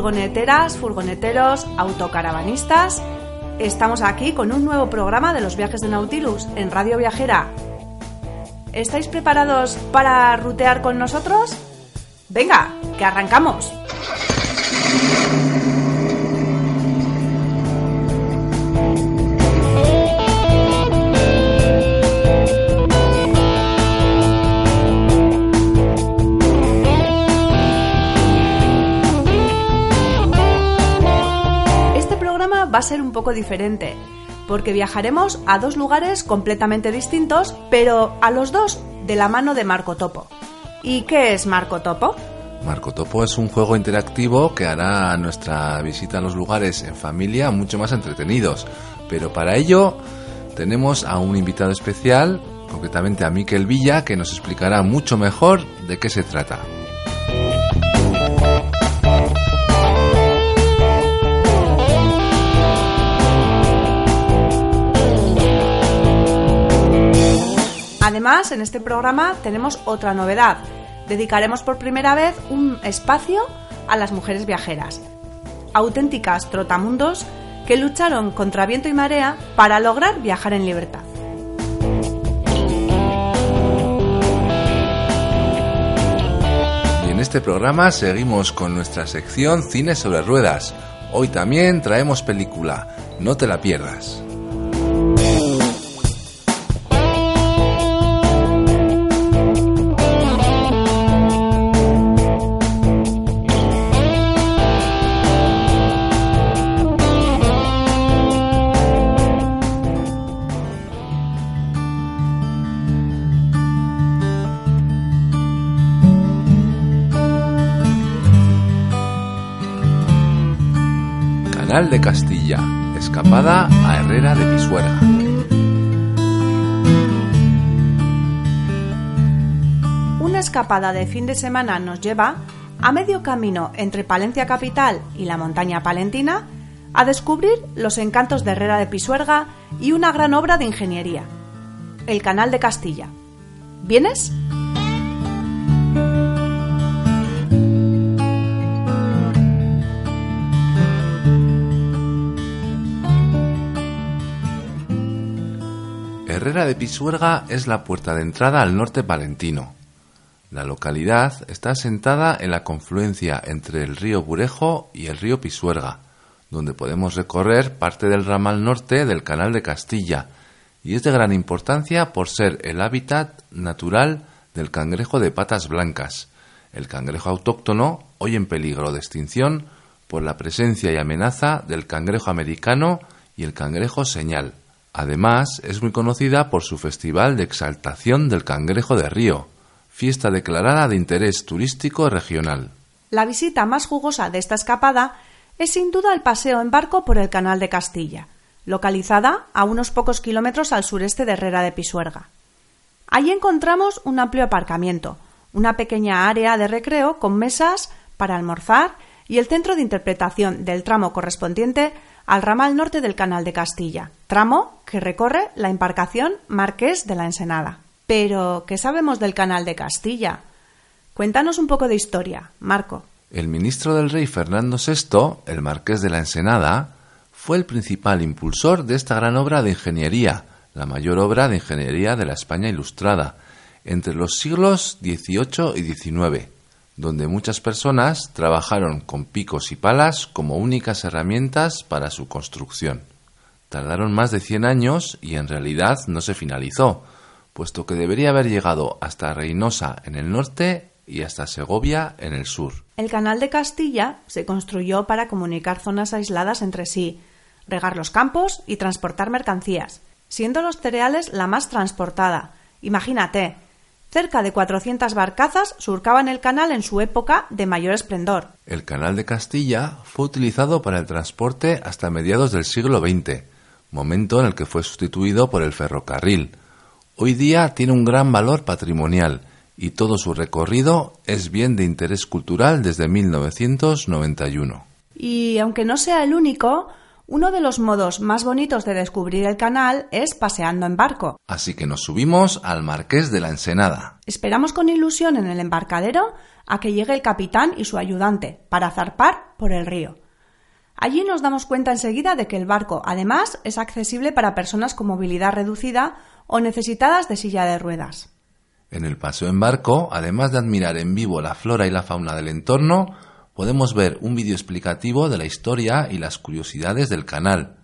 furgoneteras, furgoneteros, autocaravanistas. Estamos aquí con un nuevo programa de los viajes de Nautilus en Radio Viajera. ¿Estáis preparados para rutear con nosotros? Venga, que arrancamos. Va a ser un poco diferente, porque viajaremos a dos lugares completamente distintos, pero a los dos de la mano de Marco Topo. ¿Y qué es Marco Topo? Marco Topo es un juego interactivo que hará nuestra visita a los lugares en familia mucho más entretenidos. Pero para ello tenemos a un invitado especial, concretamente a Miquel Villa, que nos explicará mucho mejor de qué se trata. Además, en este programa tenemos otra novedad. Dedicaremos por primera vez un espacio a las mujeres viajeras. Auténticas trotamundos que lucharon contra viento y marea para lograr viajar en libertad. Y en este programa seguimos con nuestra sección Cine sobre Ruedas. Hoy también traemos película, no te la pierdas. Canal de Castilla, escapada a Herrera de Pisuerga. Una escapada de fin de semana nos lleva a medio camino entre Palencia capital y la montaña palentina a descubrir los encantos de Herrera de Pisuerga y una gran obra de ingeniería, el Canal de Castilla. ¿Vienes? Herrera de Pisuerga es la puerta de entrada al norte palentino. La localidad está asentada en la confluencia entre el río Burejo y el río Pisuerga, donde podemos recorrer parte del ramal norte del Canal de Castilla, y es de gran importancia por ser el hábitat natural del cangrejo de patas blancas, el cangrejo autóctono hoy en peligro de extinción por la presencia y amenaza del cangrejo americano y el cangrejo señal. Además, es muy conocida por su festival de exaltación del cangrejo de río, fiesta declarada de interés turístico regional. La visita más jugosa de esta escapada es sin duda el paseo en barco por el Canal de Castilla, localizada a unos pocos kilómetros al sureste de Herrera de Pisuerga. Allí encontramos un amplio aparcamiento, una pequeña área de recreo con mesas para almorzar y el centro de interpretación del tramo correspondiente al ramal norte del Canal de Castilla, tramo que recorre la embarcación Marqués de la Ensenada. Pero, ¿qué sabemos del Canal de Castilla? Cuéntanos un poco de historia, Marco. El ministro del rey Fernando VI, el marqués de la Ensenada, fue el principal impulsor de esta gran obra de ingeniería, la mayor obra de ingeniería de la España ilustrada, entre los siglos XVIII y XIX, donde muchas personas trabajaron con picos y palas como únicas herramientas para su construcción. Tardaron más de 100 años y en realidad no se finalizó, puesto que debería haber llegado hasta Reynosa en el norte y hasta Segovia en el sur. El canal de Castilla se construyó para comunicar zonas aisladas entre sí, regar los campos y transportar mercancías, siendo los cereales la más transportada. Imagínate, cerca de 400 barcazas surcaban el canal en su época de mayor esplendor. El canal de Castilla fue utilizado para el transporte hasta mediados del siglo XX, momento en el que fue sustituido por el ferrocarril. Hoy día tiene un gran valor patrimonial y todo su recorrido es bien de interés cultural desde 1991. Y aunque no sea el único, uno de los modos más bonitos de descubrir el canal es paseando en barco. Así que nos subimos al Marqués de la Ensenada. Esperamos con ilusión en el embarcadero a que llegue el capitán y su ayudante para zarpar por el río. Allí nos damos cuenta enseguida de que el barco, además, es accesible para personas con movilidad reducida o necesitadas de silla de ruedas. En el paseo en barco, además de admirar en vivo la flora y la fauna del entorno, podemos ver un vídeo explicativo de la historia y las curiosidades del canal.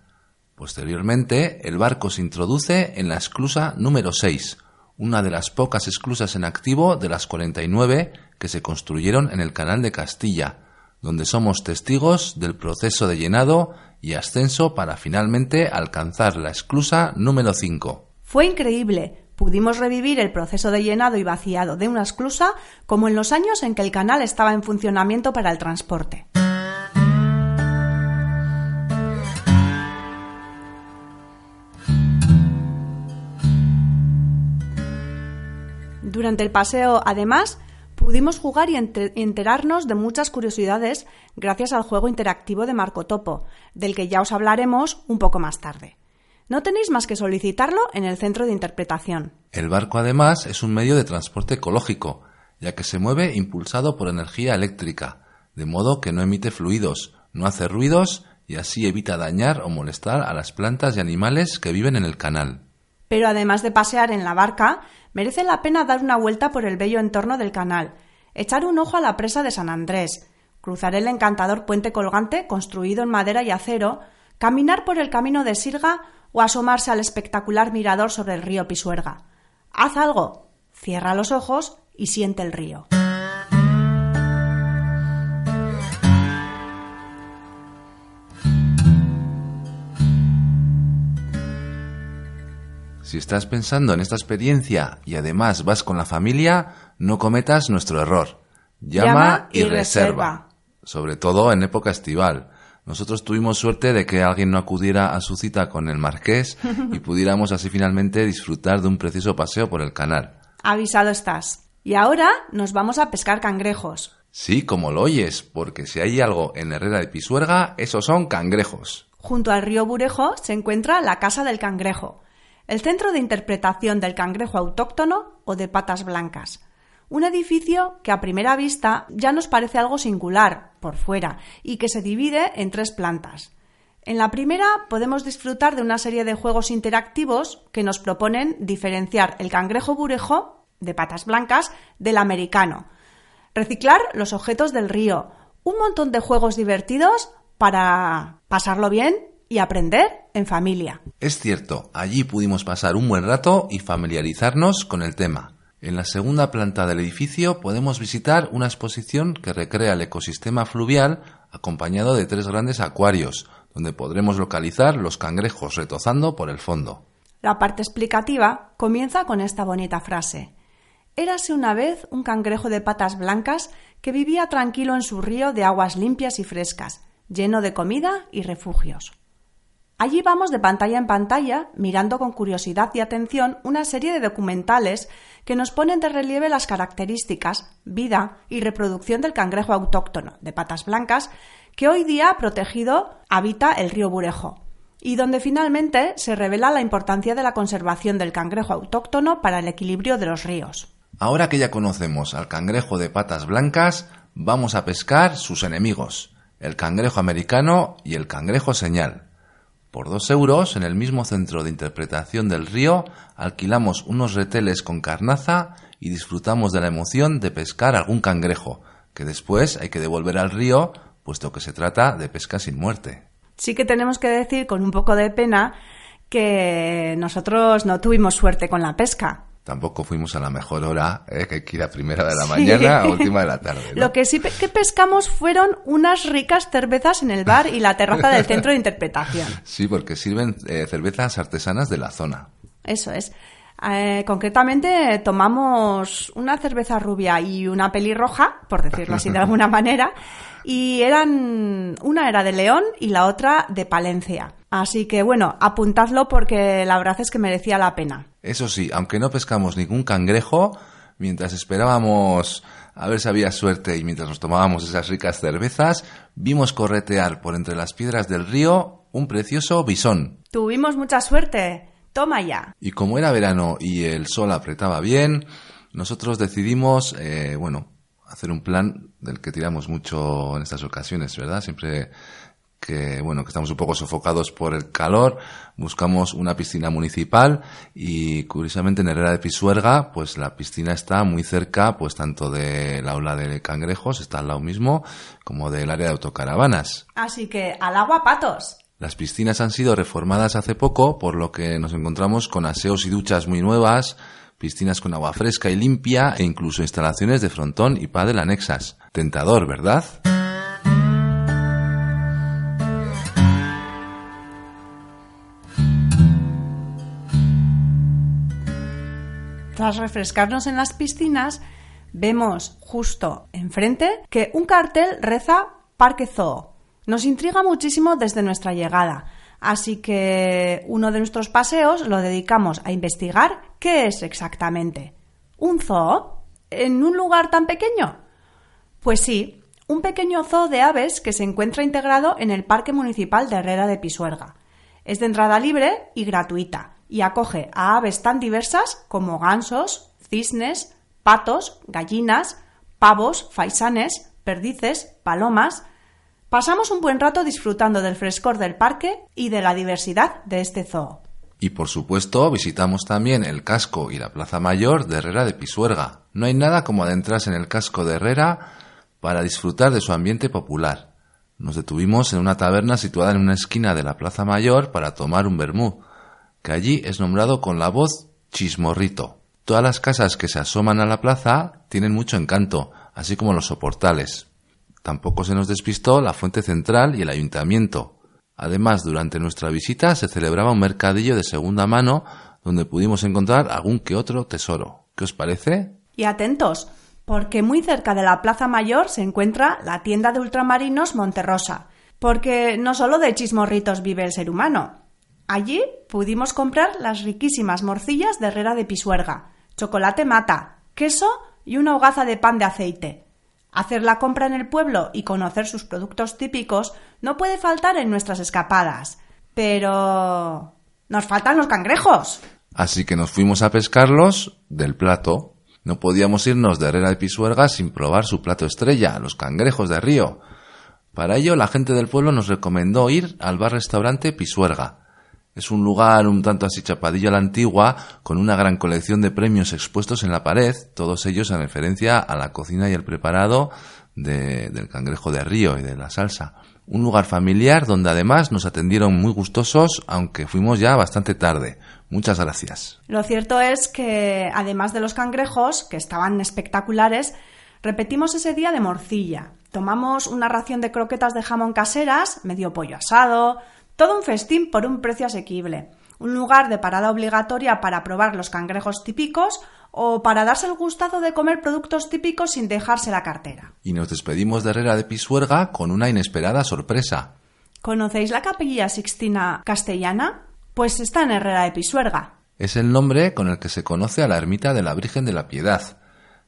Posteriormente, el barco se introduce en la esclusa número 6, una de las pocas esclusas en activo de las 49 que se construyeron en el canal de Castilla, donde somos testigos del proceso de llenado y ascenso para finalmente alcanzar la esclusa número 5. Fue increíble. Pudimos revivir el proceso de llenado y vaciado de una esclusa como en los años en que el canal estaba en funcionamiento para el transporte. Durante el paseo, además, pudimos jugar y enterarnos de muchas curiosidades gracias al juego interactivo de Marco Topo, del que ya os hablaremos un poco más tarde. No tenéis más que solicitarlo en el centro de interpretación. El barco además es un medio de transporte ecológico, ya que se mueve impulsado por energía eléctrica, de modo que no emite fluidos, no hace ruidos y así evita dañar o molestar a las plantas y animales que viven en el canal. Pero además de pasear en la barca, merece la pena dar una vuelta por el bello entorno del canal, echar un ojo a la presa de San Andrés, cruzar el encantador puente colgante construido en madera y acero, caminar por el camino de Sirga o asomarse al espectacular mirador sobre el río Pisuerga. Haz algo, cierra los ojos y siente el río. Si estás pensando en esta experiencia y además vas con la familia, no cometas nuestro error. Llama, y, reserva. Sobre todo en época estival. Nosotros tuvimos suerte de que alguien no acudiera a su cita con el marqués y pudiéramos así finalmente disfrutar de un precioso paseo por el canal. Avisado estás. Y ahora nos vamos a pescar cangrejos. Sí, como lo oyes, porque si hay algo en Herrera de Pisuerga, esos son cangrejos. Junto al río Burejo se encuentra la Casa del Cangrejo, el Centro de Interpretación del Cangrejo Autóctono o de Patas Blancas. Un edificio que a primera vista ya nos parece algo singular por fuera y que se divide en tres plantas. En la primera podemos disfrutar de una serie de juegos interactivos que nos proponen diferenciar el cangrejo burejo de patas blancas del americano, reciclar los objetos del río, un montón de juegos divertidos para pasarlo bien y aprender en familia. Es cierto, allí pudimos pasar un buen rato y familiarizarnos con el tema. En la segunda planta del edificio podemos visitar una exposición que recrea el ecosistema fluvial acompañado de tres grandes acuarios, donde podremos localizar los cangrejos retozando por el fondo. La parte explicativa comienza con esta bonita frase. Érase una vez un cangrejo de patas blancas que vivía tranquilo en su río de aguas limpias y frescas, lleno de comida y refugios. Allí vamos de pantalla en pantalla, mirando con curiosidad y atención una serie de documentales que nos ponen de relieve las características, vida y reproducción del cangrejo autóctono de patas blancas que hoy día protegido habita el río Burejo y donde finalmente se revela la importancia de la conservación del cangrejo autóctono para el equilibrio de los ríos. Ahora que ya conocemos al cangrejo de patas blancas, vamos a pescar sus enemigos, el cangrejo americano y el cangrejo señal. Por dos euros, en el mismo centro de interpretación del río, alquilamos unos reteles con carnaza y disfrutamos de la emoción de pescar algún cangrejo, que después hay que devolver al río, puesto que se trata de pesca sin muerte. Sí que tenemos que decir con un poco de pena que nosotros no tuvimos suerte con la pesca. Tampoco fuimos a la mejor hora, ¿eh? que hay que ir a primera de la mañana a última de la tarde. ¿no? Lo que sí pe- que pescamos fueron unas ricas cervezas en el bar y la terraza del centro de interpretación. Sí, porque sirven eh, cervezas artesanas de la zona. Eso es. Eh, concretamente tomamos una cerveza rubia y una pelirroja, por decirlo así de alguna manera, y eran una era de León y la otra de Palencia. Así que bueno, apuntadlo porque la verdad es que merecía la pena. Eso sí, aunque no pescamos ningún cangrejo, mientras esperábamos a ver si había suerte y mientras nos tomábamos esas ricas cervezas, vimos corretear por entre las piedras del río un precioso bisón. Tuvimos mucha suerte. Toma ya. Y como era verano y el sol apretaba bien, nosotros decidimos, eh, bueno, hacer un plan del que tiramos mucho en estas ocasiones, ¿verdad? Siempre que, bueno, que estamos un poco sofocados por el calor, buscamos una piscina municipal y curiosamente en Herrera de Pisuerga, pues la piscina está muy cerca, pues tanto del aula de cangrejos, está al lado mismo, como del área de autocaravanas. Así que al agua patos. Las piscinas han sido reformadas hace poco, por lo que nos encontramos con aseos y duchas muy nuevas, piscinas con agua fresca y limpia e incluso instalaciones de frontón y pádel anexas. Tentador, ¿verdad? Tras refrescarnos en las piscinas, vemos justo enfrente que un cartel reza Parque Zoo. Nos intriga muchísimo desde nuestra llegada, así que uno de nuestros paseos lo dedicamos a investigar qué es exactamente. ¿Un zoo? ¿En un lugar tan pequeño? Pues sí, un pequeño zoo de aves que se encuentra integrado en el Parque Municipal de Herrera de Pisuerga. Es de entrada libre y gratuita y acoge a aves tan diversas como gansos, cisnes, patos, gallinas, pavos, faisanes, perdices, palomas. Pasamos un buen rato disfrutando del frescor del parque y de la diversidad de este zoo. Y por supuesto visitamos también el casco y la plaza mayor de Herrera de Pisuerga. No hay nada como adentrarse en el casco de Herrera para disfrutar de su ambiente popular. Nos detuvimos en una taberna situada en una esquina de la plaza mayor para tomar un vermú, que allí es nombrado con la voz Chismorrito. Todas las casas que se asoman a la plaza tienen mucho encanto, así como los soportales. Tampoco se nos despistó la fuente central y el ayuntamiento. Además, durante nuestra visita se celebraba un mercadillo de segunda mano donde pudimos encontrar algún que otro tesoro. ¿Qué os parece? Y atentos, porque muy cerca de la Plaza Mayor se encuentra la tienda de ultramarinos Monterrosa, porque no solo de chismorritos vive el ser humano. Allí pudimos comprar las riquísimas morcillas de Herrera de Pisuerga, chocolate mata, queso y una hogaza de pan de aceite. Hacer la compra en el pueblo y conocer sus productos típicos no puede faltar en nuestras escapadas. Pero... ¡Nos faltan los cangrejos! Así que nos fuimos a pescarlos del plato. No podíamos irnos de Herrera de Pisuerga sin probar su plato estrella, los cangrejos de río. Para ello, la gente del pueblo nos recomendó ir al bar-restaurante Pisuerga. Es un lugar un tanto así chapadillo a la antigua, con una gran colección de premios expuestos en la pared, todos ellos en referencia a la cocina y el preparado de- del cangrejo de río y de la salsa. Un lugar familiar donde además nos atendieron muy gustosos, aunque fuimos ya bastante tarde. Muchas gracias. Lo cierto es que, además de los cangrejos, que estaban espectaculares, repetimos ese día de morcilla. Tomamos una ración de croquetas de jamón caseras, medio pollo asado, todo un festín por un precio asequible. Un lugar de parada obligatoria para probar los cangrejos típicos o para darse el gustado de comer productos típicos sin dejarse la cartera. Y nos despedimos de Herrera de Pisuerga con una inesperada sorpresa. ¿Conocéis la capilla Sixtina castellana? Pues está en Herrera de Pisuerga. Es el nombre con el que se conoce a la ermita de la Virgen de la Piedad.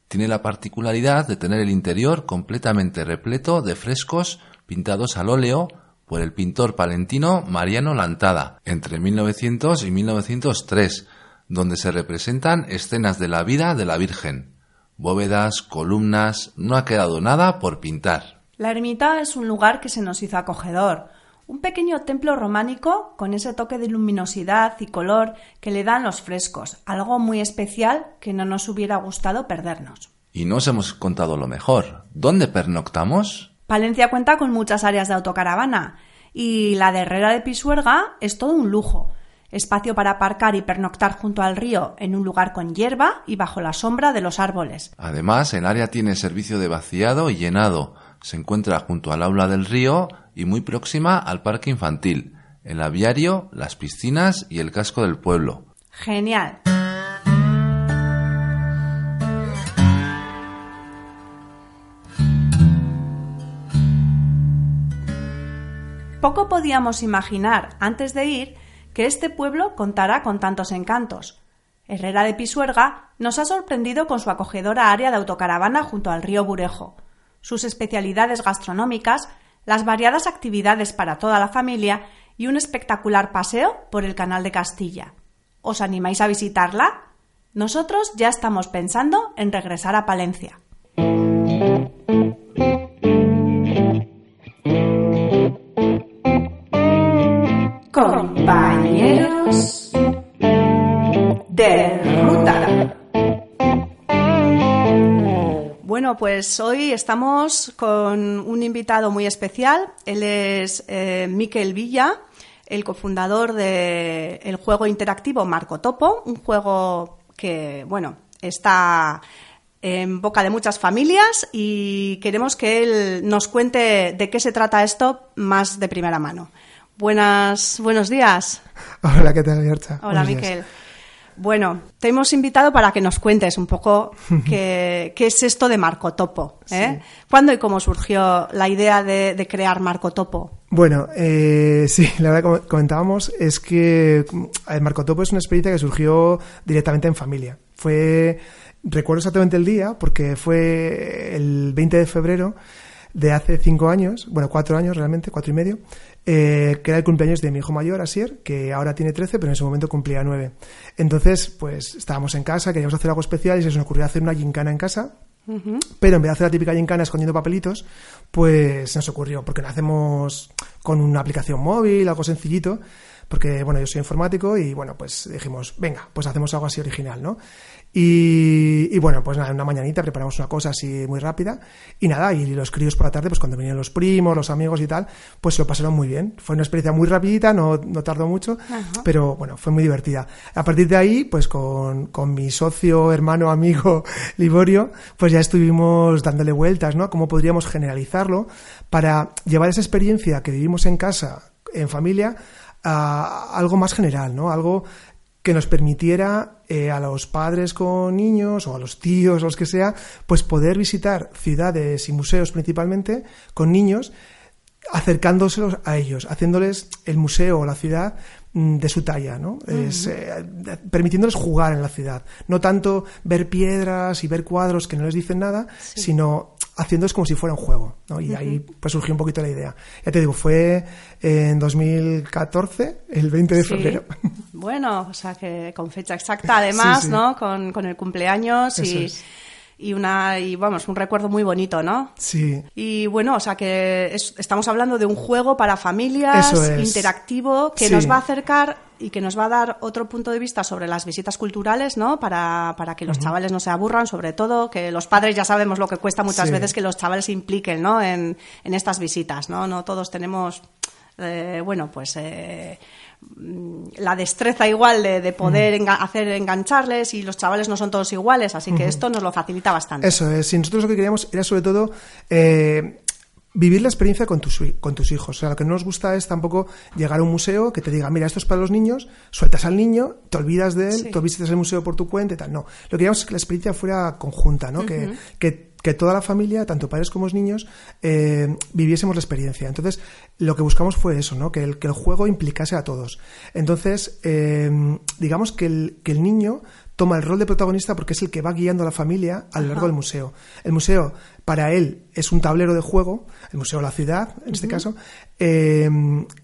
Tiene la particularidad de tener el interior completamente repleto de frescos pintados al óleo por el pintor palentino Mariano Lantada entre 1900 y 1903, donde se representan escenas de la vida de la Virgen. Bóvedas, columnas, no ha quedado nada por pintar. La ermita es un lugar que se nos hizo acogedor, un pequeño templo románico con ese toque de luminosidad y color que le dan los frescos, algo muy especial que no nos hubiera gustado perdernos. Y no os hemos contado lo mejor. ¿Dónde pernoctamos? Palencia cuenta con muchas áreas de autocaravana y la de Herrera de Pisuerga es todo un lujo. Espacio para aparcar y pernoctar junto al río en un lugar con hierba y bajo la sombra de los árboles. Además, el área tiene servicio de vaciado y llenado. Se encuentra junto al aula del río y muy próxima al parque infantil, el aviario, las piscinas y el casco del pueblo. Genial. Poco podíamos imaginar antes de ir que este pueblo contará con tantos encantos. Herrera de Pisuerga nos ha sorprendido con su acogedora área de autocaravana junto al río Burejo, sus especialidades gastronómicas, las variadas actividades para toda la familia y un espectacular paseo por el Canal de Castilla. ¿Os animáis a visitarla? Nosotros ya estamos pensando en regresar a Palencia. Compañeros de ruta. Bueno, pues hoy estamos con un invitado muy especial. Él es eh, Miquel Villa, el cofundador del juego interactivo Marco Topo, un juego que, bueno, está en boca de muchas familias y queremos que él nos cuente de qué se trata esto más de primera mano. Buenas, buenos días. Hola, ¿qué tal, Yorcha? Hola, Miquel. Bueno, te hemos invitado para que nos cuentes un poco qué, qué es esto de Marco Topo. ¿eh? ¿Cuándo y cómo surgió la idea de, de crear Marco Topo? Bueno, eh, sí, la verdad, como comentábamos, es que el Marco Topo es una experiencia que surgió directamente en familia. Fue, recuerdo exactamente el día, porque fue el 20 de febrero de hace cinco años, bueno, cuatro años realmente, cuatro y medio, eh, que era el cumpleaños de mi hijo mayor, Asier, que ahora tiene 13, pero en ese momento cumplía 9. Entonces, pues estábamos en casa, queríamos hacer algo especial y se nos ocurrió hacer una gincana en casa. Pero en vez de hacer la típica gincana escondiendo papelitos, pues se nos ocurrió, porque lo hacemos con una aplicación móvil, algo sencillito, porque, bueno, yo soy informático y, bueno, pues dijimos, venga, pues hacemos algo así original, ¿no? Y, y, bueno, pues nada, una mañanita preparamos una cosa así muy rápida y nada, y los críos por la tarde, pues cuando venían los primos, los amigos y tal, pues se lo pasaron muy bien. Fue una experiencia muy rapidita, no, no tardó mucho, pero bueno, fue muy divertida. A partir de ahí, pues con, con mi socio, hermano, amigo Liborio, pues ya estuvimos dándole vueltas, ¿no? Cómo podríamos generalizarlo para llevar esa experiencia que vivimos en casa, en familia, a algo más general, ¿no? Algo que nos permitiera eh, a los padres con niños o a los tíos o los que sea, pues poder visitar ciudades y museos principalmente con niños, acercándoselos a ellos, haciéndoles el museo o la ciudad mm, de su talla, ¿no? es, eh, permitiéndoles jugar en la ciudad. No tanto ver piedras y ver cuadros que no les dicen nada, sino haciéndoles como si fuera un juego, ¿no? Y ahí pues surgió un poquito la idea. Ya te digo, fue en 2014, el 20 de Sí. febrero. Bueno, o sea que con fecha exacta, además, Sí, sí. ¿no? Con, con el cumpleaños Eso y, es. Y una y vamos, un recuerdo muy bonito, ¿no? Sí, Y bueno, o sea que es- estamos hablando de un juego para familias, es. interactivo, que Sí. nos va a acercar y que nos va a dar otro punto de vista sobre las visitas culturales, ¿no? Para, para que los chavales no se aburran, sobre todo, que los padres ya sabemos lo que cuesta muchas Sí. veces que los chavales se impliquen, ¿no? En, en estas visitas, ¿no? No todos tenemos, eh, bueno, pues... eh, la destreza igual de, de poder enga- hacer engancharles y los chavales no son todos iguales, así que esto nos lo facilita bastante. Eso es. Y nosotros lo que queríamos era sobre todo eh, vivir la experiencia con tus, con tus hijos. O sea, lo que no nos gusta es tampoco llegar a un museo que te diga, mira, esto es para los niños, sueltas al niño, te olvidas de él, Sí. tú visitas el museo por tu cuenta y tal. No, lo que queríamos es que la experiencia fuera conjunta, ¿no? que, que, que toda la familia, tanto padres como niños, eh, viviésemos la experiencia. Entonces, lo que buscamos fue eso, ¿no? Que el, que el juego implicase a todos. Entonces, eh, digamos que el, que el niño toma el rol de protagonista porque es el que va guiando a la familia a lo largo del museo. El museo, para él, es un tablero de juego, el museo de la ciudad, en este caso, eh,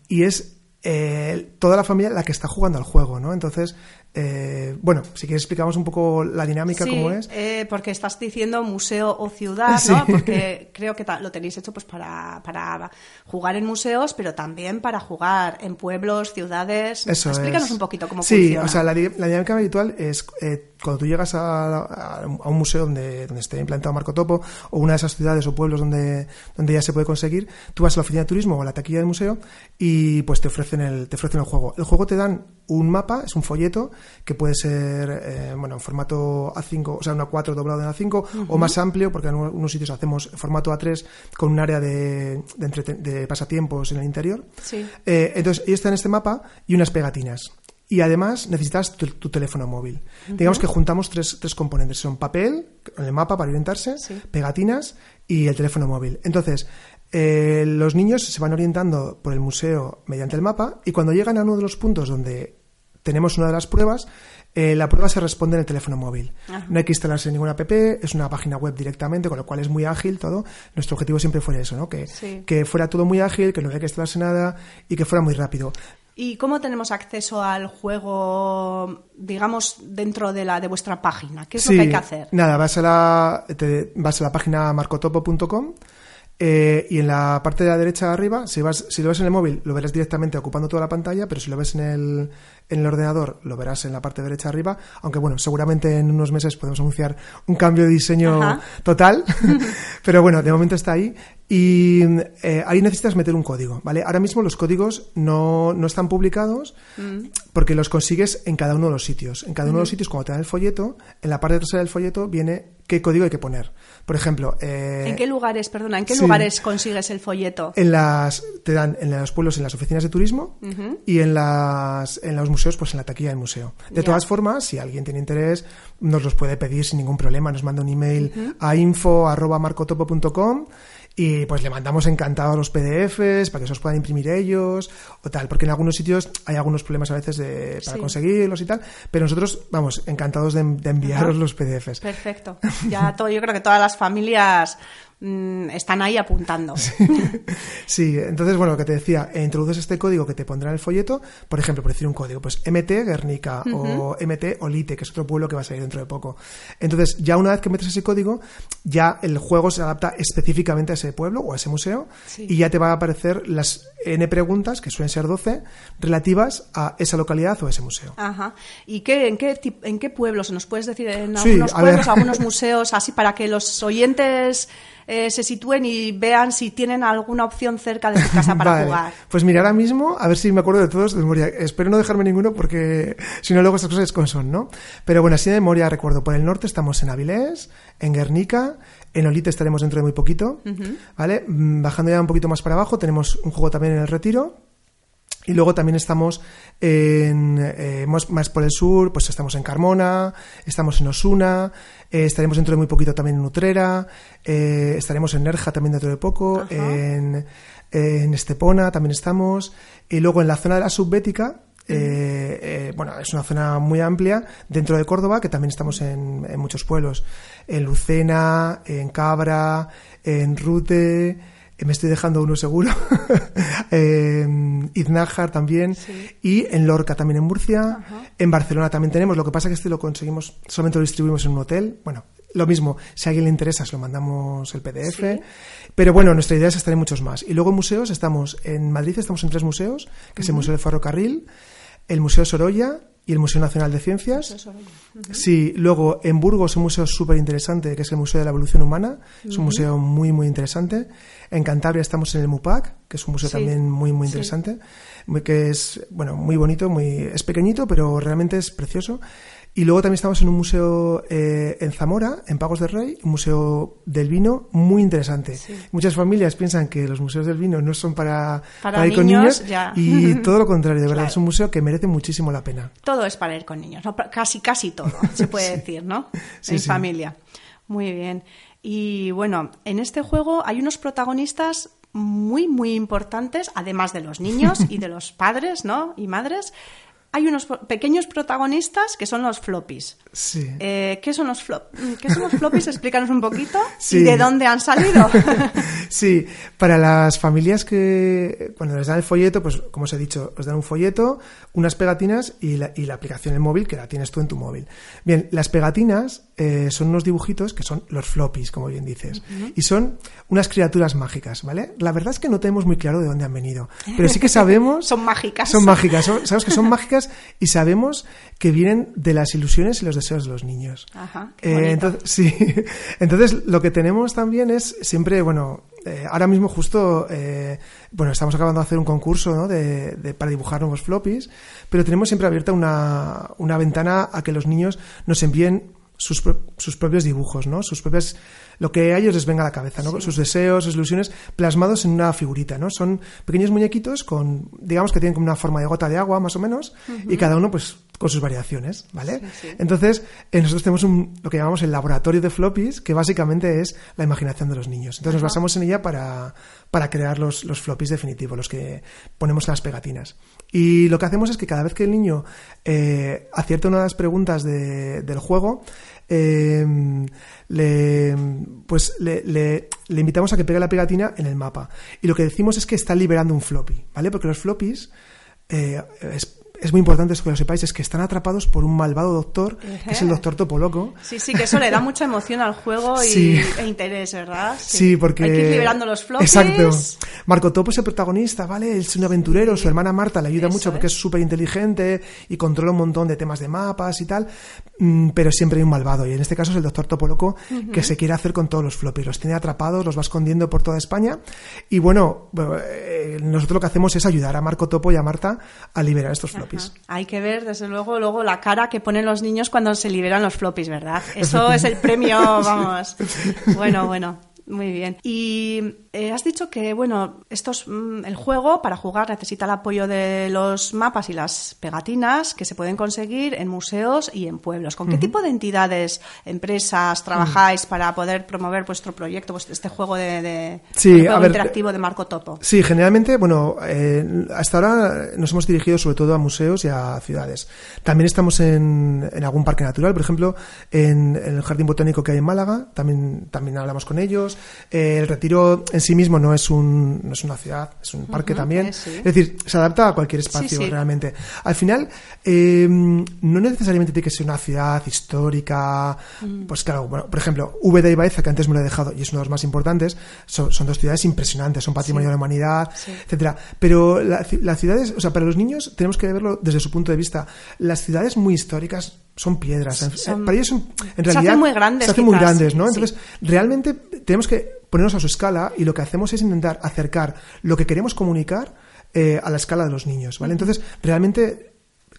y es eh, toda la familia la que está jugando al juego, ¿no? Entonces, eh, bueno, si quieres explicamos un poco la dinámica, Sí, cómo es. eh, porque estás diciendo museo o ciudad, Sí. ¿no? Porque creo que lo tenéis hecho pues para, para jugar en museos, pero también para jugar en pueblos, ciudades. Eso Explícanos es. un poquito cómo sí, funciona. o sea, la, di- la dinámica habitual es eh, cuando tú llegas a, a- a un museo donde, donde esté implantado Marco Topo o una de esas ciudades o pueblos donde, donde ya se puede conseguir, tú vas a la oficina de turismo o a la taquilla del museo y pues te ofrecen el, te ofrecen el juego. El juego te dan un mapa, es un folleto que puede ser, eh, bueno, en formato A5, o sea, un A4 doblado en A5 o más amplio, porque en unos sitios hacemos formato A3 con un área de, de, pasatiempos en el interior. Sí. Eh, entonces, ellos en este mapa y unas pegatinas. Y además necesitas tu, tu teléfono móvil. Digamos que juntamos tres, tres componentes. Son papel, en el mapa para orientarse, Sí. pegatinas y el teléfono móvil. Entonces, eh, los niños se van orientando por el museo mediante el mapa y cuando llegan a uno de los puntos donde tenemos una de las pruebas, eh, la prueba se responde en el teléfono móvil. Ajá. No hay que instalarse ninguna app, es una página web directamente, con lo cual es muy ágil todo. Nuestro objetivo siempre fue eso, ¿no? Que, Sí. que fuera todo muy ágil, que no había que instalarse nada y que fuera muy rápido. ¿Y cómo tenemos acceso al juego, digamos, dentro de la de vuestra página? ¿Qué es lo que hay que hacer? Nada, vas a la, te- vas a la página marcotopo.com eh, y en la parte de la derecha arriba, si, vas, si lo ves en el móvil, lo verás directamente ocupando toda la pantalla, pero si lo ves en el, en el ordenador, lo verás en la parte derecha arriba, aunque bueno, seguramente en unos meses podemos anunciar un cambio de diseño Ajá. total, pero bueno, de momento está ahí. Y eh, ahí necesitas meter un código, ¿vale? Ahora mismo los códigos no, no están publicados porque los consigues en cada uno de los sitios. En cada uno de los sitios, cuando te dan el folleto, en la parte trasera del folleto viene qué código hay que poner. Por ejemplo, eh, ¿En qué lugares, perdona, en qué sí. lugares consigues el folleto? en las te dan en los pueblos en las oficinas de turismo y en las en los museos pues en la taquilla del museo de todas formas si alguien tiene interés nos los puede pedir sin ningún problema nos manda un email a info arroba marcotopo.com y pues le mandamos encantados los PDFs para que se los puedan imprimir ellos o tal, porque en algunos sitios hay algunos problemas a veces de, para Sí. conseguirlos y tal, pero nosotros, vamos, encantados de, de enviaros Ajá. los PDFs. Perfecto. Ya todo, yo creo que todas las familias mm, están ahí apuntando. Sí, entonces, bueno, lo que te decía, introduces este código que te pondrá en el folleto, por ejemplo, por decir un código, pues MT Guernica o MT Olite, que es otro pueblo que va a salir dentro de poco. Entonces, ya una vez que metes ese código, ya el juego se adapta específicamente a ese pueblo o a ese museo Sí. y ya te va a aparecer las N preguntas, que suelen ser 12, relativas a esa localidad o a ese museo. Ajá. ¿Y qué, en, qué, en qué pueblos? ¿Nos puedes decir en Sí, algunos ver. pueblos, algunos museos, así para que los oyentes eh, se sitúen y vean si tienen alguna opción cerca de su casa para Vale. jugar? Pues mira, ahora mismo, a ver si me acuerdo de todos de memoria. Espero no dejarme ninguno porque si no luego estas cosas con son, ¿no? Pero bueno, así de memoria recuerdo. Por el norte estamos en Avilés, en Guernica, en Olite estaremos dentro de muy poquito, ¿vale? Mm, Bajando ya un poquito más para abajo tenemos un juego también en el Retiro. Y luego también estamos en, eh, más, más por el sur, pues estamos en Carmona, estamos en Osuna, eh, estaremos dentro de muy poquito también en Utrera, eh, estaremos en Nerja también dentro de poco, Ajá. en, en Estepona también estamos, y luego en la zona de la subbética, eh, eh, bueno, es una zona muy amplia dentro de Córdoba, que también estamos en, en muchos pueblos, en Lucena, en Cabra, en Rute, me estoy dejando uno seguro, en Iznájar también, Sí. y en Lorca también en Murcia, en Barcelona también tenemos, lo que pasa que este lo conseguimos, solamente lo distribuimos en un hotel, bueno, lo mismo, si a alguien le interesa, se lo mandamos el PDF, Sí. pero bueno, nuestra idea es estar en muchos más. Y luego en museos, estamos en Madrid, estamos en tres museos, que es el Museo de Ferrocarril, el Museo Sorolla y el Museo Nacional de Ciencias. Sí, luego en Burgos un museo súper interesante que es el Museo de la Evolución Humana, es un museo muy muy interesante. En Cantabria estamos en el MUPAC, que es un museo Sí, también muy muy interesante, que es bueno muy bonito, muy es pequeñito pero realmente es precioso. Y luego también estamos en un museo eh, en Zamora, en Pagos de Rey, un museo del vino muy interesante. Sí. Muchas familias piensan que los museos del vino no son para, Para ir con niños, niños ya. y todo lo contrario, de verdad, Claro. es un museo que merece muchísimo la pena. Todo es para ir con niños, ¿no? casi casi todo, se puede decir, ¿no? Sí, en familia. Muy bien. Y bueno, en este juego hay unos protagonistas muy, muy importantes, además de los niños y de los padres, ¿no? Y madres. Hay unos pequeños protagonistas que son los floppies. Sí. Eh, ¿qué, son los flop- ¿Qué son los floppies? Explícanos un poquito. Sí. ¿Y de dónde han salido? Sí, para las familias que cuando les dan el folleto, pues como os he dicho, os dan un folleto, unas pegatinas y la, y la aplicación en móvil que la tienes tú en tu móvil. Bien, las pegatinas eh, son unos dibujitos que son los floppies, como bien dices, y son unas criaturas mágicas, ¿vale? La verdad es que no tenemos muy claro de dónde han venido, pero sí que sabemos... Son mágicas. Son mágicas, son- sabemos que son mágicas y sabemos que vienen de las ilusiones y los deseos de los niños. Ajá, qué Eh, entonces, sí, entonces lo que tenemos también es siempre, bueno, eh, ahora mismo justo, eh, bueno, estamos acabando de hacer un concurso ¿no? de, de- para dibujar nuevos floppies, pero tenemos siempre abierta una, una ventana a que los niños nos envíen sus, sus propios dibujos, ¿no? Sus propias, lo que a ellos les venga a la cabeza, ¿no? Sus deseos, sus ilusiones plasmados en una figurita, ¿no? Son pequeños muñequitos con, digamos que tienen como una forma de gota de agua, más o menos, y cada uno, pues, con sus variaciones, ¿vale? Entonces, eh, nosotros tenemos un, lo que llamamos el laboratorio de floppies, que básicamente es la imaginación de los niños. Entonces, nos basamos en ella para, para crear los, los floppies definitivos, los que ponemos en las pegatinas. Y lo que hacemos es que cada vez que el niño eh, acierta una de las preguntas de- del juego, eh, le, pues le, le- invitamos a que pegue la pegatina en el mapa. Y lo que decimos es que está liberando un floppy, ¿vale? Porque los floppies, eh, es, es muy importante que lo sepáis, es que están atrapados por un malvado doctor, que es el doctor Topoloco. Sí, sí, que eso le da mucha emoción al juego y, Sí. e interés, ¿verdad? Sí, porque. Hay que ir liberando los floppies. Exacto. Marco Topo es el protagonista, ¿vale? Es un aventurero, su hermana Marta le ayuda Eso mucho porque es. súper inteligente y controla un montón de temas de mapas y tal, mm, pero siempre hay un malvado. Y en este caso es el doctor Topoloco que se quiere hacer con todos los floppies. Los tiene atrapados, los va escondiendo por toda España. Y bueno, eh, nosotros lo que hacemos es ayudar a Marco Topo y a Marta a liberar estos floppies. Hay que ver, desde luego, luego la cara que ponen los niños cuando se liberan los floppies, ¿verdad? Eso es el premio, vamos. Bueno, bueno. Muy bien. Y eh, has dicho que, bueno, estos, mm, el juego para jugar necesita el apoyo de los mapas y las pegatinas que se pueden conseguir en museos y en pueblos. ¿Con qué tipo de entidades, empresas trabajáis para poder promover vuestro proyecto, pues, este juego de, de Sí, el juego a ver, interactivo de Marco Topo? Sí, generalmente, bueno, eh, hasta ahora nos hemos dirigido sobre todo a museos y a ciudades. También estamos en, en algún parque natural, por ejemplo, en, en el Jardín Botánico que hay en Málaga, también, también hablamos con ellos. Eh, el retiro en sí mismo no es, un, no es una ciudad, es un parque también. eh, sí. Es decir, se adapta a cualquier espacio sí. realmente. Al final, eh, no necesariamente tiene que ser una ciudad histórica. Mm. Pues claro, bueno, por ejemplo, Úbeda y Baeza, que antes me lo he dejado y es uno de los más importantes, son, son dos ciudades impresionantes, son patrimonio de la humanidad, etcétera. Pero la las ciudades, o sea, para los niños tenemos que verlo desde su punto de vista. Las ciudades muy históricas son piedras. Son- para ellos son, en se realidad hacen muy grandes, se hacen muy grandes, ¿no? Entonces, realmente tenemos que ponernos a su escala y lo que hacemos es intentar acercar lo que queremos comunicar eh, a la escala de los niños, ¿vale? Entonces, realmente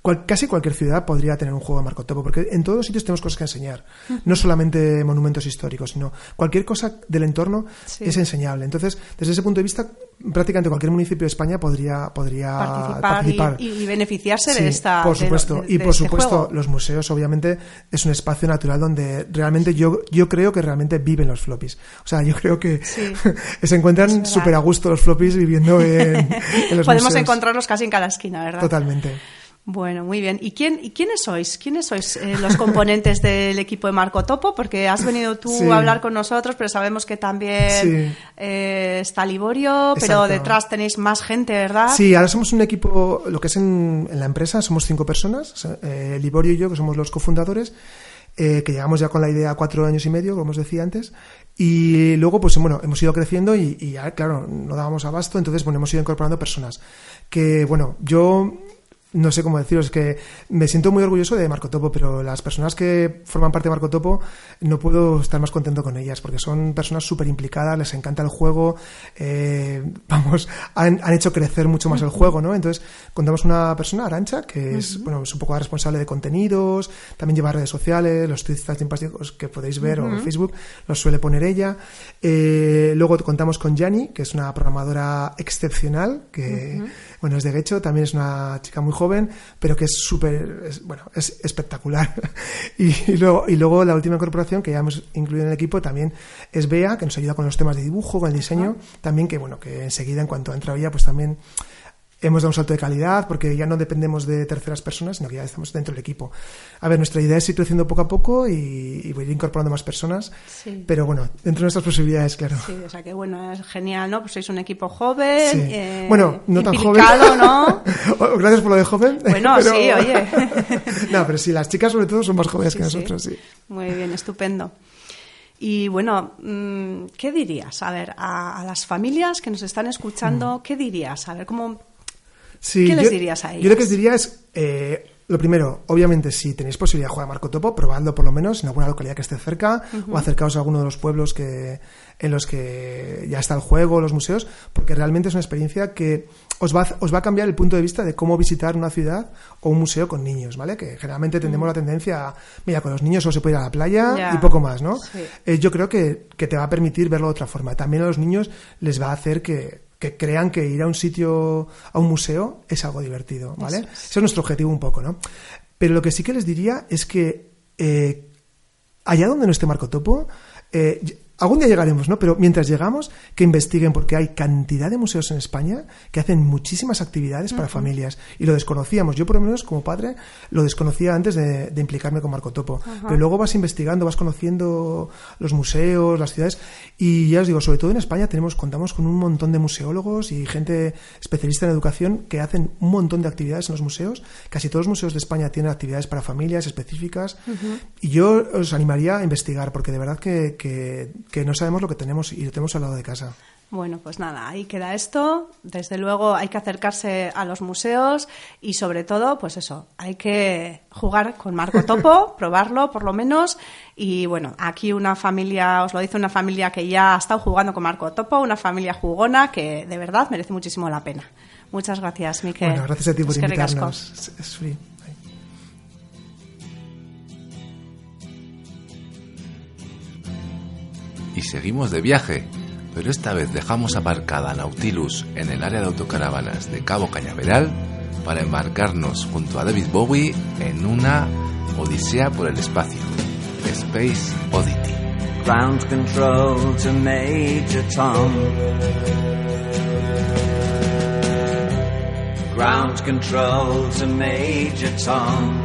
cual- casi cualquier ciudad podría tener un juego de Marco Topo, porque en todos los sitios tenemos cosas que enseñar. No solamente monumentos históricos, sino cualquier cosa del entorno Sí. es enseñable. Entonces, desde ese punto de vista, prácticamente cualquier municipio de España podría, podría Participar, participar. Y, y beneficiarse Sí, de esta. Por de- supuesto. de- y por este supuesto, juego. los museos, obviamente, es un espacio natural donde realmente yo, yo creo que realmente viven los floppies. O sea, yo creo que Sí. se encuentran súper a gusto los floppies viviendo en, en los Podemos museos. encontrarlos casi en cada esquina, ¿verdad? Totalmente. Bueno, muy bien. ¿Y quién y quiénes sois? ¿Quiénes sois eh, los componentes del equipo de Marco Topo? Porque has venido tú Sí. a hablar con nosotros, pero sabemos que también Sí. eh, está Liborio, pero detrás tenéis más gente, ¿verdad? Sí, ahora somos un equipo, lo que es en, en la empresa, somos cinco personas, eh, Liborio y yo, que somos los cofundadores, eh, que llegamos ya con la idea cuatro años y medio, como os decía antes, y luego, pues bueno, hemos ido creciendo y, y ya, claro, no dábamos abasto, entonces, bueno, hemos ido incorporando personas. Que, bueno, yo no sé cómo deciros, es que me siento muy orgulloso de Marco Topo, pero las personas que forman parte de Marco Topo no puedo estar más contento con ellas, porque son personas súper implicadas, les encanta el juego, eh, vamos, han, han hecho crecer mucho más el juego, ¿no? Entonces, contamos una persona, Arancha, que es, bueno, es un poco la responsable de contenidos, también lleva redes sociales, los tweets tan simpáticos que podéis ver o Facebook, los suele poner ella. Eh, luego contamos con Yani, que es una programadora excepcional, que, bueno, es de Guecho, también es una chica muy joven, pero que es súper, es- bueno, es espectacular. y, y luego, y luego la última incorporación que ya hemos incluido en el equipo también es Bea, que nos ayuda con los temas de dibujo, con el diseño, también que, bueno, que enseguida en cuanto ha entrado ella, pues también hemos dado un salto de calidad porque ya no dependemos de terceras personas, sino que ya estamos dentro del equipo. A ver, nuestra idea es ir creciendo poco a poco y, y ir incorporando más personas, Sí. pero bueno, dentro de nuestras posibilidades, claro. Sí, o sea que bueno, es genial, ¿no? Pues sois un equipo joven, Sí. eh, bueno, no tan joven. ¿no? Oh, Gracias por lo de joven. Bueno, pero- sí, oye. no, pero sí, las chicas sobre todo son más jóvenes Sí, que nosotros, sí. Muy bien, estupendo. Y bueno, mm, ¿qué dirías? A ver, a, a las familias que nos están Mm. escuchando, ¿qué dirías? A ver, ¿cómo...? Sí, ¿Qué les yo- dirías a Yo lo que les diría es, eh, lo primero, obviamente, si tenéis posibilidad de jugar a Marco Topo, probadlo por lo menos en alguna localidad que esté cerca o acercaos a alguno de los pueblos que, en los que ya está el juego, los museos, porque realmente es una experiencia que os va, a- os va a cambiar el punto de vista de cómo visitar una ciudad o un museo con niños, ¿vale? Que generalmente tendemos la tendencia a, mira, con los niños solo se puede ir a la playa Ya. y poco más, ¿no? Sí. eh, yo creo que, que te va a permitir verlo de otra forma. También a los niños les va a hacer que, que crean que ir a un sitio, a un museo, es algo divertido, ¿vale? Eso es. Ese es nuestro objetivo un poco, ¿no? Pero lo que sí que les diría es que eh, allá donde no esté Marco Topo, eh, algún día llegaremos, ¿no? Pero mientras llegamos, que investiguen, porque hay cantidad de museos en España que hacen muchísimas actividades para familias. Y lo desconocíamos. Yo, por lo menos, como padre, lo desconocía antes de, de implicarme con Marco Topo. Pero luego vas investigando, vas conociendo los museos, las ciudades. Y ya os digo, sobre todo en España tenemos, contamos con un montón de museólogos y gente especialista en educación que hacen un montón de actividades en los museos. Casi todos los museos de España tienen actividades para familias específicas. Y yo os animaría a investigar, porque de verdad que, que, que no sabemos lo que tenemos y lo tenemos al lado de casa. Bueno, pues nada, ahí queda esto. Desde luego hay que acercarse a los museos y sobre todo, pues eso, hay que jugar con Marco Topo, probarlo por lo menos. Y bueno, aquí una familia, os lo dice una familia que ya ha estado jugando con Marco Topo, una familia jugona que de verdad merece muchísimo la pena. Muchas gracias, Miquel. Bueno, gracias a ti por invitarnos. Es, es free. Y seguimos de viaje, pero esta vez dejamos aparcada Nautilus en el área de autocaravanas de Cabo Cañaveral para embarcarnos junto a David Bowie en una odisea por el espacio, Space Oddity. Ground control to Major Tom. Ground control to Major Tom.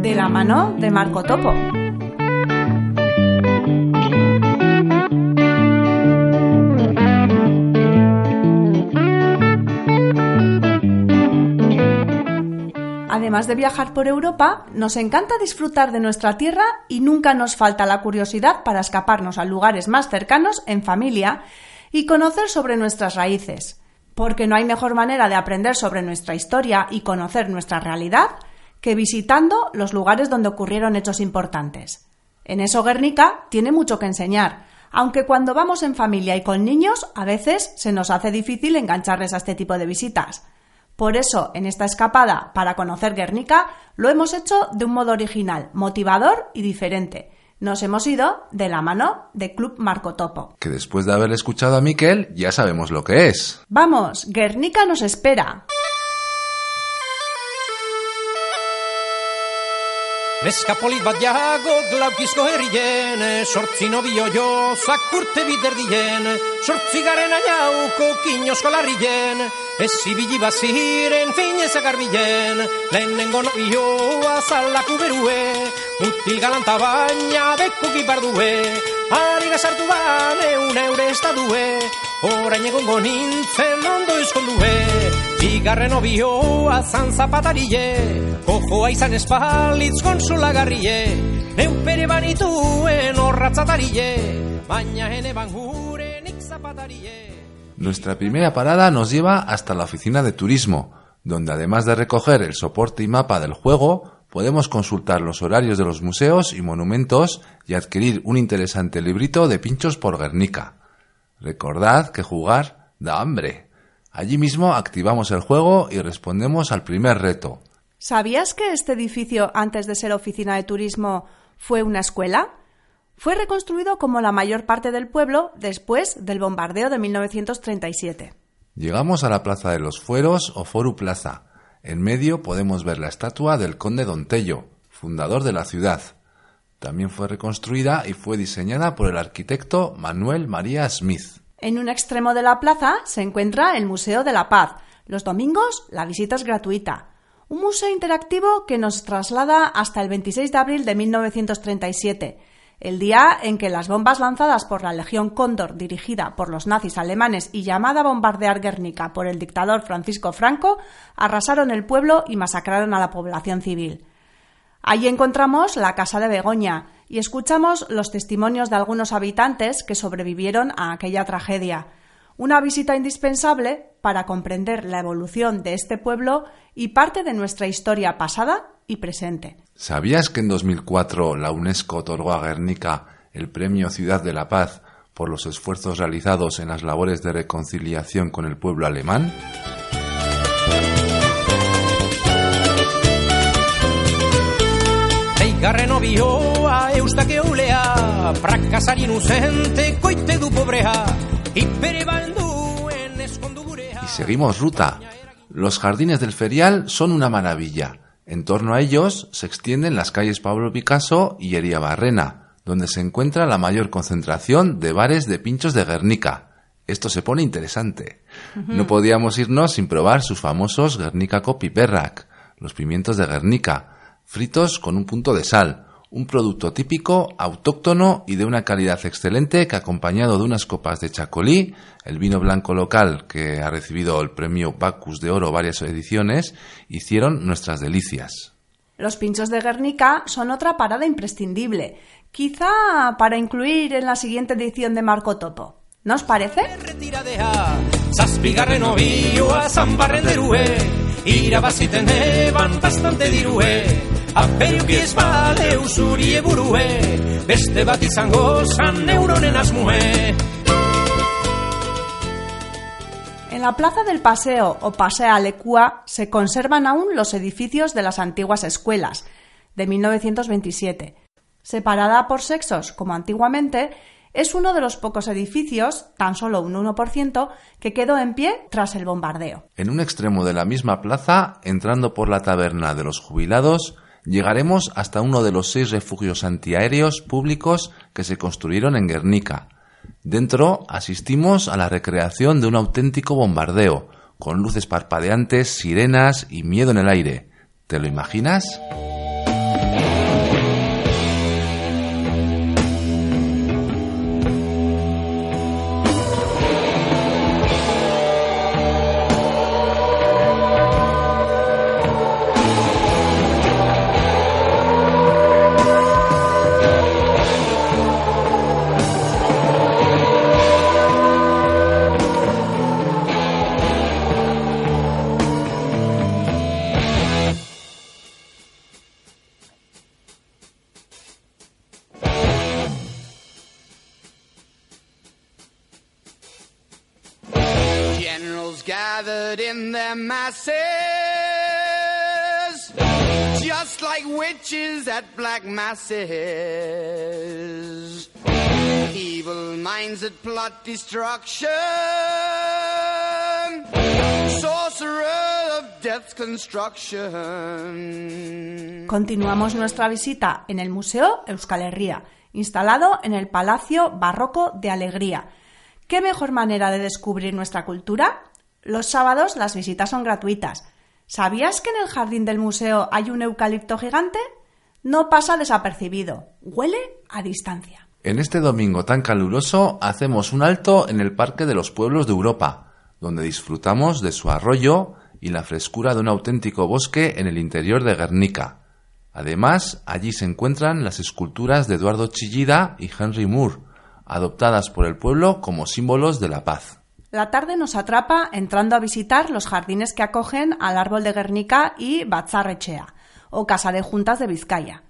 De la mano de Marco Topo. Además de viajar por Europa, nos encanta disfrutar de nuestra tierra y nunca nos falta la curiosidad para escaparnos a lugares más cercanos en familia y conocer sobre nuestras raíces. Porque no hay mejor manera de aprender sobre nuestra historia y conocer nuestra realidad que visitando los lugares donde ocurrieron hechos importantes. En eso Guernica tiene mucho que enseñar, aunque cuando vamos en familia y con niños a veces se nos hace difícil engancharles a este tipo de visitas. Por eso, en esta escapada para conocer Guernica, lo hemos hecho de un modo original, motivador y diferente. Nos hemos ido de la mano de Club Marco Topo. Que después de haber escuchado a Miquel, ya sabemos lo que es. Vamos, Guernica nos espera. Neska polit bat jago glaukizko herrien, sortzi nobio jo zakurte biterdien, sortzi garen aiauko kinozko larrien, ez ibili baziren finezak arbilen, lehenengo nobioa zalaku berue, mutil galanta baina beku gipardue, ari sartu ban eun eure estadue, orain egongo nintzen ondo eskondue, Nuestra primera parada nos lleva hasta la oficina de turismo, donde además de recoger el soporte y mapa del juego, podemos consultar los horarios de los museos y monumentos y adquirir un interesante librito de pinchos por Guernica. Recordad que jugar da hambre. Allí mismo activamos el juego y respondemos al primer reto. ¿Sabías que este edificio, antes de ser oficina de turismo, fue una escuela? Fue reconstruido como la mayor parte del pueblo después del bombardeo de 1937. Llegamos a la Plaza de los Fueros o Foru Plaza. En medio podemos ver la estatua del conde Don Tello, fundador de la ciudad. También fue reconstruida y fue diseñada por el arquitecto Manuel María Smith. En un extremo de la plaza se encuentra el Museo de la Paz. Los domingos la visita es gratuita. Un museo interactivo que nos traslada hasta el 26 de abril de 1937, el día en que las bombas lanzadas por la Legión Cóndor dirigida por los nazis alemanes y llamada a bombardear Guernica por el dictador Francisco Franco arrasaron el pueblo y masacraron a la población civil. Allí encontramos la casa de Begoña y escuchamos los testimonios de algunos habitantes que sobrevivieron a aquella tragedia. Una visita indispensable para comprender la evolución de este pueblo y parte de nuestra historia pasada y presente. ¿Sabías que en 2004 la UNESCO otorgó a Guernica el Premio Ciudad de la Paz por los esfuerzos realizados en las labores de reconciliación con el pueblo alemán? Obioa eustake eulea, prakasari inuzente koite du pobrea, ipere balduen eskondu gurea. Y seguimos ruta. Los jardines del ferial son una maravilla. En torno a ellos se extienden las calles Pablo Picasso y Barrena, donde se encuentra la mayor concentración de bares de pinchos de Guernica. Esto se pone interesante. No podíamos irnos sin probar sus famosos Guernica Copy Perrac, los pimientos de Guernica, fritos con un punto de sal, un producto típico, autóctono y de una calidad excelente que acompañado de unas copas de chacolí, el vino blanco local que ha recibido el premio Bacchus de Oro varias ediciones, hicieron nuestras delicias. Los pinchos de Guernica son otra parada imprescindible, quizá para incluir en la siguiente edición de Marco Topo. ¿No os parece? En la Plaza del Paseo o Pasea Lecua se conservan aún los edificios de las antiguas escuelas, de 1927. Separada por sexos, como antiguamente, es uno de los pocos edificios, tan solo un 1%, que quedó en pie tras el bombardeo. En un extremo de la misma plaza, entrando por la taberna de los jubilados, llegaremos hasta uno de los seis refugios antiaéreos públicos que se construyeron en Guernica. Dentro asistimos a la recreación de un auténtico bombardeo, con luces parpadeantes, sirenas y miedo en el aire. ¿Te lo imaginas? Evil plot destruction, sorcerer of construction. Continuamos nuestra visita en el Museo Euskal Herria, instalado en el Palacio Barroco de Alegría. ¿Qué mejor manera de descubrir nuestra cultura? Los sábados las visitas son gratuitas. ¿Sabías que en el jardín del museo hay un eucalipto gigante? No pasa desapercibido. Huele a distancia. En este domingo tan caluroso hacemos un alto en el Parque de los Pueblos de Europa, donde disfrutamos de su arroyo y la frescura de un auténtico bosque en el interior de Guernica. Además, allí se encuentran las esculturas de Eduardo Chillida y Henry Moore, adoptadas por el pueblo como símbolos de la paz. La tarde nos atrapa entrando a visitar los jardines que acogen al árbol de Guernica y Batzarrechea, o Casa de Juntas de Vizcaya.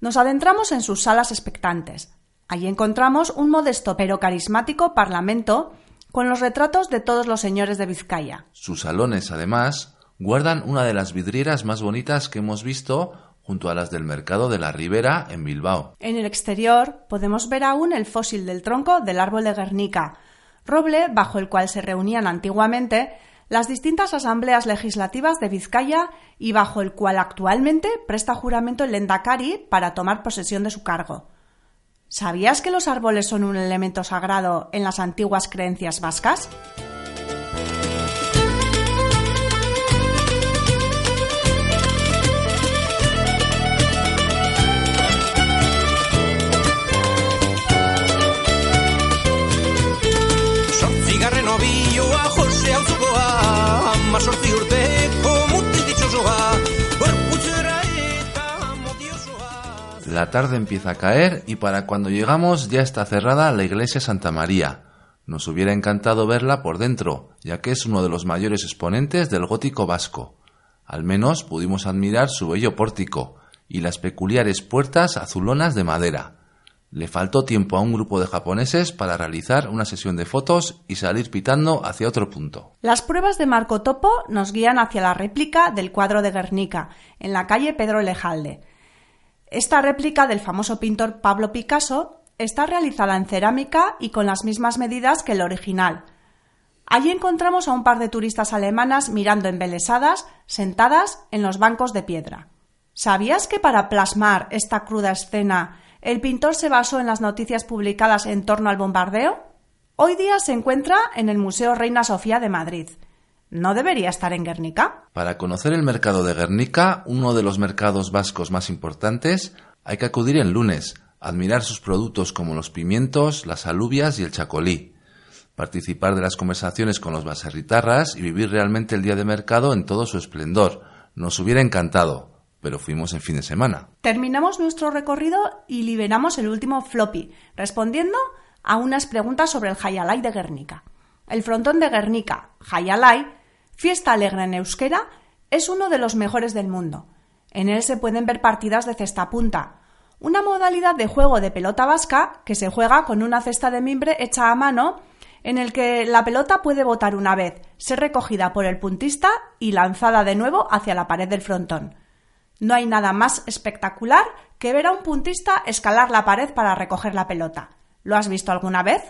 Nos adentramos en sus salas expectantes. Allí encontramos un modesto pero carismático parlamento con los retratos de todos los señores de Vizcaya. Sus salones, además, guardan una de las vidrieras más bonitas que hemos visto junto a las del Mercado de la Ribera en Bilbao. En el exterior podemos ver aún el fósil del tronco del árbol de Guernica, roble bajo el cual se reunían antiguamente las distintas asambleas legislativas de Vizcaya y bajo el cual actualmente presta juramento el Lendakari para tomar posesión de su cargo. ¿Sabías que los árboles son un elemento sagrado en las antiguas creencias vascas? La tarde empieza a caer y para cuando llegamos ya está cerrada la iglesia Santa María. Nos hubiera encantado verla por dentro, ya que es uno de los mayores exponentes del gótico vasco. Al menos pudimos admirar su bello pórtico y las peculiares puertas azulonas de madera. Le faltó tiempo a un grupo de japoneses para realizar una sesión de fotos y salir pitando hacia otro punto. Las pruebas de Marco Topo nos guían hacia la réplica del cuadro de Guernica, en la calle Pedro Lejalde. Esta réplica del famoso pintor Pablo Picasso está realizada en cerámica y con las mismas medidas que el original. Allí encontramos a un par de turistas alemanas mirando embelesadas, sentadas en los bancos de piedra. ¿Sabías que para plasmar esta cruda escena el pintor se basó en las noticias publicadas en torno al bombardeo? Hoy día se encuentra en el Museo Reina Sofía de Madrid. ¿No debería estar en Guernica? Para conocer el mercado de Guernica, uno de los mercados vascos más importantes, hay que acudir el lunes, admirar sus productos como los pimientos, las alubias y el chacolí, participar de las conversaciones con los baserritarras y vivir realmente el día de mercado en todo su esplendor. Nos hubiera encantado, pero fuimos en fin de semana. Terminamos nuestro recorrido y liberamos el último floppy, respondiendo a unas preguntas sobre el Hayalai de Guernica. El frontón de Guernica, Hayalai, fiesta alegre en euskera, es uno de los mejores del mundo. En él se pueden ver partidas de cesta punta, una modalidad de juego de pelota vasca que se juega con una cesta de mimbre hecha a mano en el que la pelota puede botar una vez, ser recogida por el puntista y lanzada de nuevo hacia la pared del frontón. No hay nada más espectacular que ver a un puntista escalar la pared para recoger la pelota. ¿Lo has visto alguna vez?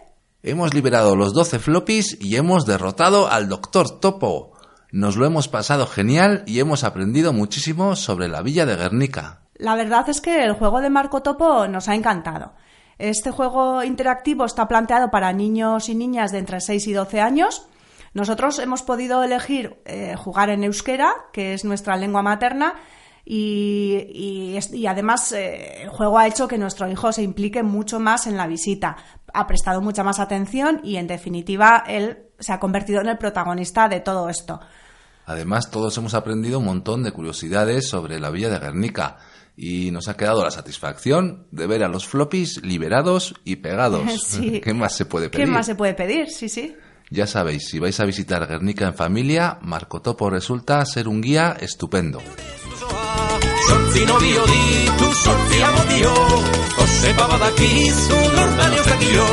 Hemos liberado los 12 floppies y hemos derrotado al Doctor Topo. Nos lo hemos pasado genial y hemos aprendido muchísimo sobre la villa de Guernica. La verdad es que el juego de Marco Topo nos ha encantado. Este juego interactivo está planteado para niños y niñas de entre 6 y 12 años. Nosotros hemos podido elegir eh, jugar en euskera, que es nuestra lengua materna, y, y es- y además eh, el juego ha hecho que nuestro hijo se implique mucho más en la visita, ha prestado mucha más atención y en definitiva él se ha convertido en el protagonista de todo esto. Además, todos hemos aprendido un montón de curiosidades sobre la villa de Guernica y nos ha quedado la satisfacción de ver a los floppies liberados y pegados. Sí. ¿Qué más se puede ¿Qué pedir? más se puede pedir? Sí, sí. Ya sabéis, si vais a visitar Guernica en familia, Marco Topo resulta ser un guía estupendo. Sortzi nobio ditu, sortzi amo dio Josepa badakizu lortaleok dio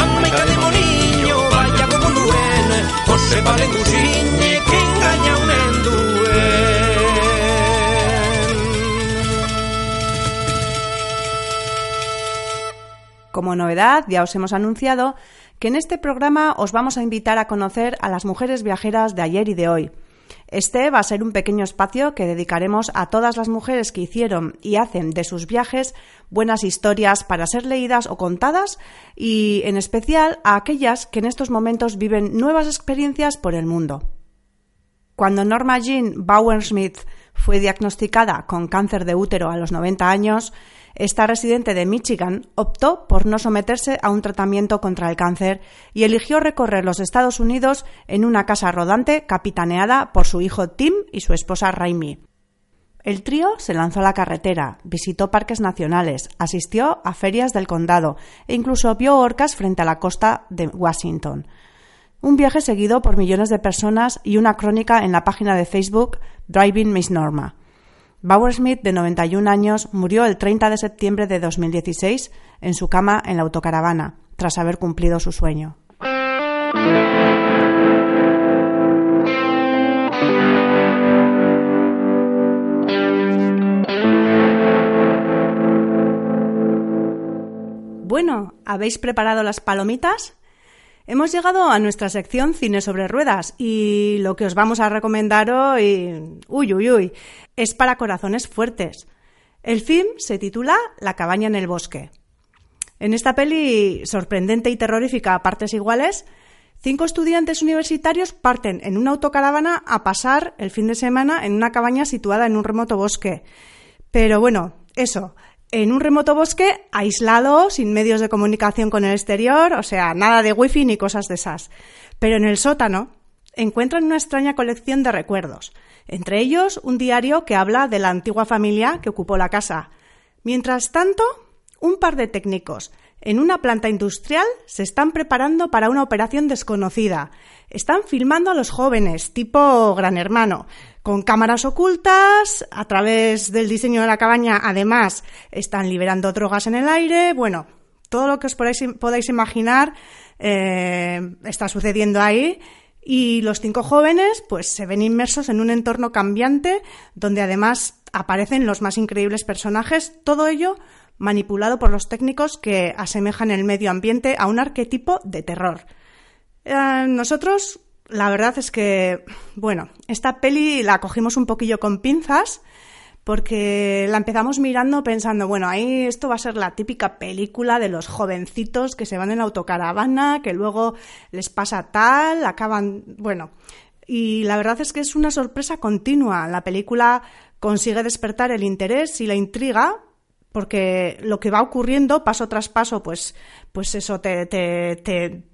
Amaika demoniño, baina gogo duen Josepa lengusinek engaina unen Como novedad, ya os hemos anunciado que en este programa os vamos a invitar a conocer a las mujeres viajeras de ayer y de hoy. Este va a ser un pequeño espacio que dedicaremos a todas las mujeres que hicieron y hacen de sus viajes buenas historias para ser leídas o contadas y en especial a aquellas que en estos momentos viven nuevas experiencias por el mundo. Cuando Norma Jean Bauer-Smith fue diagnosticada con cáncer de útero a los 90 años, esta residente de Michigan optó por no someterse a un tratamiento contra el cáncer y eligió recorrer los Estados Unidos en una casa rodante capitaneada por su hijo Tim y su esposa Raimi. El trío se lanzó a la carretera, visitó parques nacionales, asistió a ferias del condado e incluso vio orcas frente a la costa de Washington. Un viaje seguido por millones de personas y una crónica en la página de Facebook Driving Miss Norma. Bauer Smith, de 91 años, murió el 30 de septiembre de 2016 en su cama en la autocaravana, tras haber cumplido su sueño. Bueno, ¿habéis preparado las palomitas? Hemos llegado a nuestra sección Cine sobre Ruedas y lo que os vamos a recomendar hoy, uy, uy, uy, es para corazones fuertes. El film se titula La cabaña en el bosque. En esta peli, sorprendente y terrorífica a partes iguales, cinco estudiantes universitarios parten en una autocaravana a pasar el fin de semana en una cabaña situada en un remoto bosque. Pero bueno, eso, en un remoto bosque aislado, sin medios de comunicación con el exterior, o sea, nada de wifi ni cosas de esas. Pero en el sótano encuentran una extraña colección de recuerdos, entre ellos un diario que habla de la antigua familia que ocupó la casa. Mientras tanto, un par de técnicos en una planta industrial se están preparando para una operación desconocida. Están filmando a los jóvenes, tipo Gran Hermano, con cámaras ocultas, a través del diseño de la cabaña, además, están liberando drogas en el aire. Bueno, todo lo que os podáis, imaginar eh, está sucediendo ahí. Y los cinco jóvenes, pues, se ven inmersos en un entorno cambiante, donde además aparecen los más increíbles personajes. Todo ello manipulado por los técnicos que asemejan el medio ambiente a un arquetipo de terror. Eh, nosotros, la verdad es que, bueno, esta peli la cogimos un poquillo con pinzas porque la empezamos mirando pensando, bueno, ahí esto va a ser la típica película de los jovencitos que se van en la autocaravana, que luego les pasa tal, acaban, bueno, y la verdad es que es una sorpresa continua. La película consigue despertar el interés y la intriga porque lo que va ocurriendo paso tras paso, pues, pues eso te, te,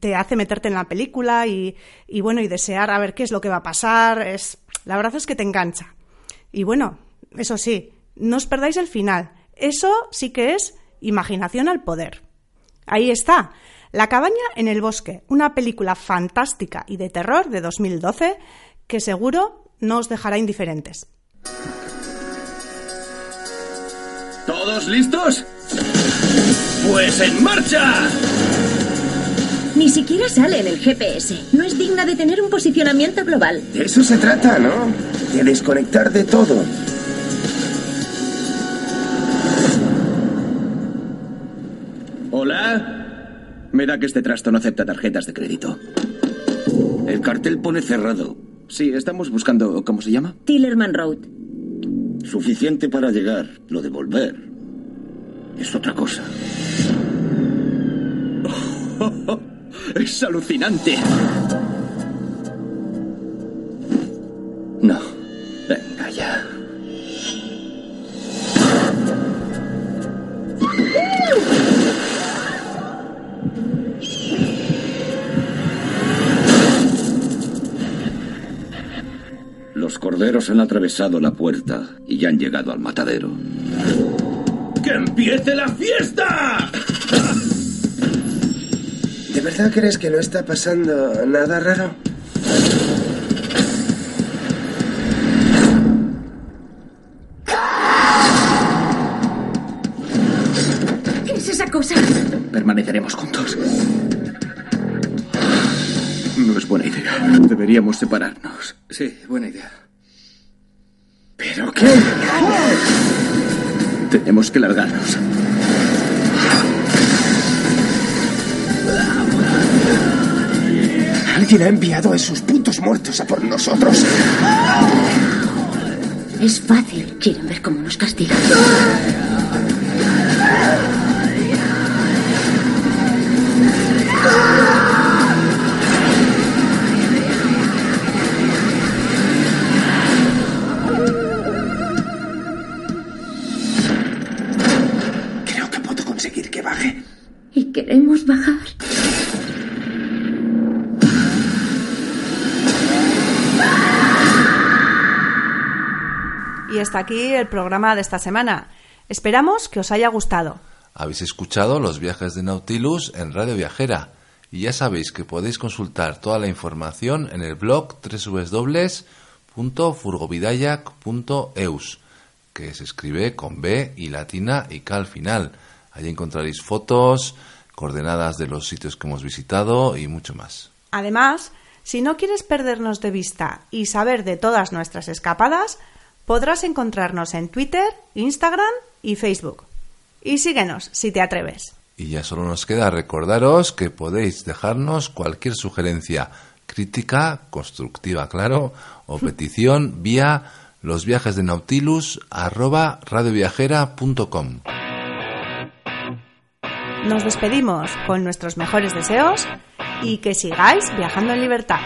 te, hace meterte en la película y, y, bueno, y desear a ver qué es lo que va a pasar. Es, la verdad es que te engancha. Y bueno, eso sí, no os perdáis el final. Eso sí que es imaginación al poder. Ahí está. La cabaña en el bosque, una película fantástica y de terror de 2012 que seguro no os dejará indiferentes. ¿Todos listos? Pues en marcha. Ni siquiera sale en el GPS. No es digna de tener un posicionamiento global. De eso se trata, ¿no? De desconectar de todo. Hola. Me da que este trasto no acepta tarjetas de crédito. El cartel pone cerrado. Sí, estamos buscando... ¿Cómo se llama? Tillerman Road. Suficiente para llegar. Lo de volver es otra cosa. es alucinante. No. Venga ya. Los corderos han atravesado la puerta y ya han llegado al matadero. ¡Que empiece la fiesta! ¿De verdad crees que no está pasando nada raro? ¿Qué es esa cosa? Permaneceremos juntos. No es buena idea. Deberíamos separarnos. Sí, buena idea. ¿Pero qué? Tenemos que largarnos. Alguien ha enviado a esos puntos muertos a por nosotros. Es fácil. Quieren ver cómo nos castigan. Hasta aquí el programa de esta semana. Esperamos que os haya gustado. Habéis escuchado los viajes de Nautilus en Radio Viajera y ya sabéis que podéis consultar toda la información en el blog www.furgovidayak.eus que se escribe con B y latina y K al final. Allí encontraréis fotos, coordenadas de los sitios que hemos visitado y mucho más. Además, si no quieres perdernos de vista y saber de todas nuestras escapadas, podrás encontrarnos en Twitter, Instagram y Facebook. Y síguenos si te atreves. Y ya solo nos queda recordaros que podéis dejarnos cualquier sugerencia, crítica, constructiva, claro, o petición vía los viajes de Nautilus arroba radioviajera.com. Nos despedimos con nuestros mejores deseos y que sigáis viajando en libertad.